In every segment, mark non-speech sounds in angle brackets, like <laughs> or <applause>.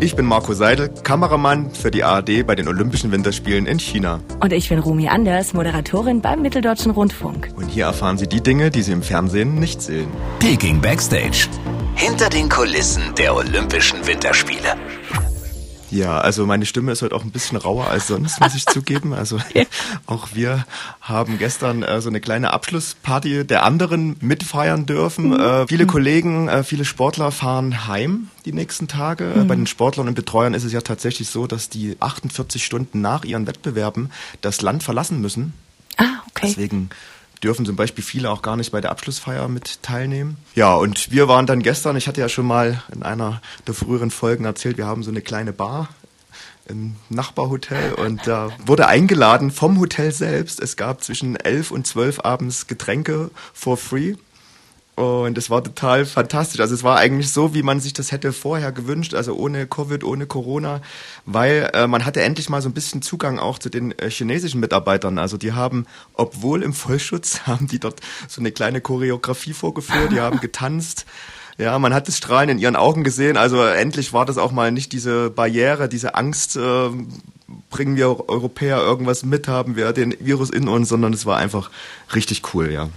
Ich bin Marco Seidel, Kameramann für die ARD bei den Olympischen Winterspielen in China. Und ich bin Rumi Anders, Moderatorin beim Mitteldeutschen Rundfunk. Und hier erfahren Sie die Dinge, die Sie im Fernsehen nicht sehen. Peking Backstage. Hinter den Kulissen der Olympischen Winterspiele. Ja, also meine Stimme ist heute auch ein bisschen rauer als sonst, muss ich <laughs> zugeben. Also auch wir haben gestern äh, so eine kleine Abschlussparty der anderen mitfeiern dürfen. Mhm. Äh, viele mhm. Kollegen, äh, viele Sportler fahren heim die nächsten Tage. Mhm. Bei den Sportlern und Betreuern ist es ja tatsächlich so, dass die 48 Stunden nach ihren Wettbewerben das Land verlassen müssen. Ah, okay. Deswegen dürfen zum Beispiel viele auch gar nicht bei der Abschlussfeier mit teilnehmen. Ja, und wir waren dann gestern, ich hatte ja schon mal in einer der früheren Folgen erzählt, wir haben so eine kleine Bar im Nachbarhotel und da wurde eingeladen vom Hotel selbst. Es gab zwischen elf und zwölf abends Getränke for free. Und es war total fantastisch. Also es war eigentlich so, wie man sich das hätte vorher gewünscht, also ohne Covid, ohne Corona, weil äh, man hatte endlich mal so ein bisschen Zugang auch zu den äh, chinesischen Mitarbeitern. Also die haben, obwohl im Vollschutz, <laughs> haben die dort so eine kleine Choreografie vorgeführt, die haben <laughs> getanzt. Ja, man hat das Strahlen in ihren Augen gesehen. Also endlich war das auch mal nicht diese Barriere, diese Angst, äh, bringen wir Europäer irgendwas mit, haben wir den Virus in uns, sondern es war einfach richtig cool, ja.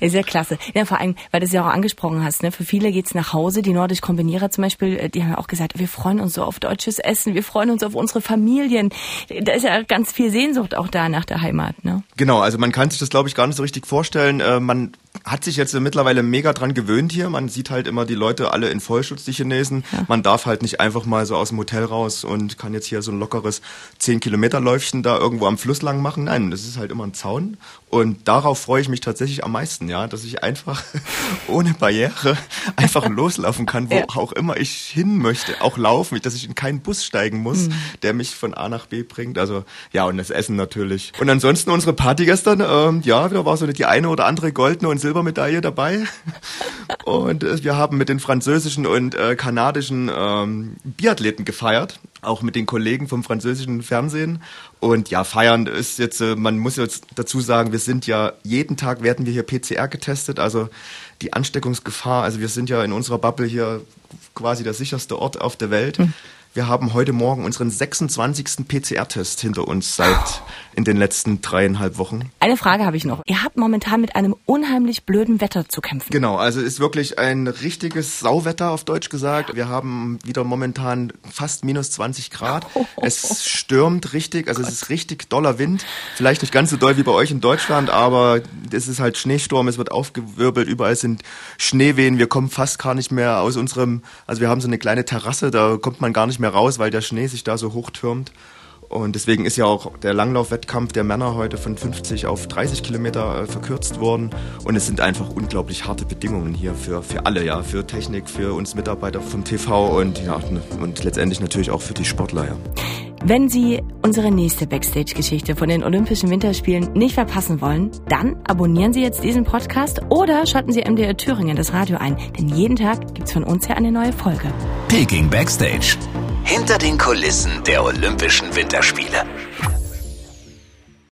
Sehr klasse. Ja, vor allem, weil du es ja auch angesprochen hast, ne? für viele geht's nach Hause. Die Nordisch Kombinierer zum Beispiel, äh, die haben ja auch gesagt, wir freuen uns so auf deutsches Essen, wir freuen uns auf unsere Familien. Da ist ja ganz viel Sehnsucht auch da nach der Heimat. Ne? Genau, also man kann sich das, glaube ich, gar nicht so richtig vorstellen. Äh, man hat sich jetzt mittlerweile mega dran gewöhnt hier. Man sieht halt immer die Leute alle in Vollschutz, die Chinesen. Ja. Man darf halt nicht einfach mal so aus dem Hotel raus und kann jetzt hier so ein lockeres 10 Kilometer Läufchen da irgendwo am Fluss lang machen. Nein, das ist halt immer ein Zaun. Und darauf freue ich mich tatsächlich am meisten, ja, dass ich einfach <laughs> ohne Barriere einfach <laughs> loslaufen kann, wo ja. auch immer ich hin möchte. Auch laufen, dass ich in keinen Bus steigen muss, mhm. der mich von A nach B bringt. Also ja, und das Essen natürlich. Und ansonsten unsere Party gestern, ähm, ja, da war so die eine oder andere goldene und Silbermedaille dabei. Und äh, wir haben mit den französischen und äh, kanadischen ähm, Biathleten gefeiert, auch mit den Kollegen vom französischen Fernsehen. Und ja, feiern ist jetzt, äh, man muss jetzt dazu sagen, wir sind ja, jeden Tag werden wir hier PCR getestet, also die Ansteckungsgefahr, also wir sind ja in unserer Bubble hier quasi der sicherste Ort auf der Welt. Mhm. Wir haben heute Morgen unseren 26. PCR-Test hinter uns seit in den letzten dreieinhalb Wochen. Eine Frage habe ich noch. Ihr habt momentan mit einem unheimlich blöden Wetter zu kämpfen. Genau, also ist wirklich ein richtiges Sauwetter auf Deutsch gesagt. Wir haben wieder momentan fast minus 20 Grad. Es stürmt richtig, also es ist richtig doller Wind. Vielleicht nicht ganz so doll wie bei euch in Deutschland, aber es ist halt Schneesturm, es wird aufgewirbelt, überall sind Schneewehen. Wir kommen fast gar nicht mehr aus unserem, also wir haben so eine kleine Terrasse, da kommt man gar nicht mehr raus, weil der Schnee sich da so hoch türmt. Und deswegen ist ja auch der Langlaufwettkampf der Männer heute von 50 auf 30 Kilometer äh, verkürzt worden. Und es sind einfach unglaublich harte Bedingungen hier für, für alle, ja, für Technik, für uns Mitarbeiter vom TV und ja, und letztendlich natürlich auch für die Sportler, ja. Wenn Sie unsere nächste Backstage-Geschichte von den Olympischen Winterspielen nicht verpassen wollen, dann abonnieren Sie jetzt diesen Podcast oder schalten Sie MDR Thüringen das Radio ein, denn jeden Tag gibt's von uns ja eine neue Folge. Peking Backstage. Hinter den Kulissen der Olympischen Winterspiele.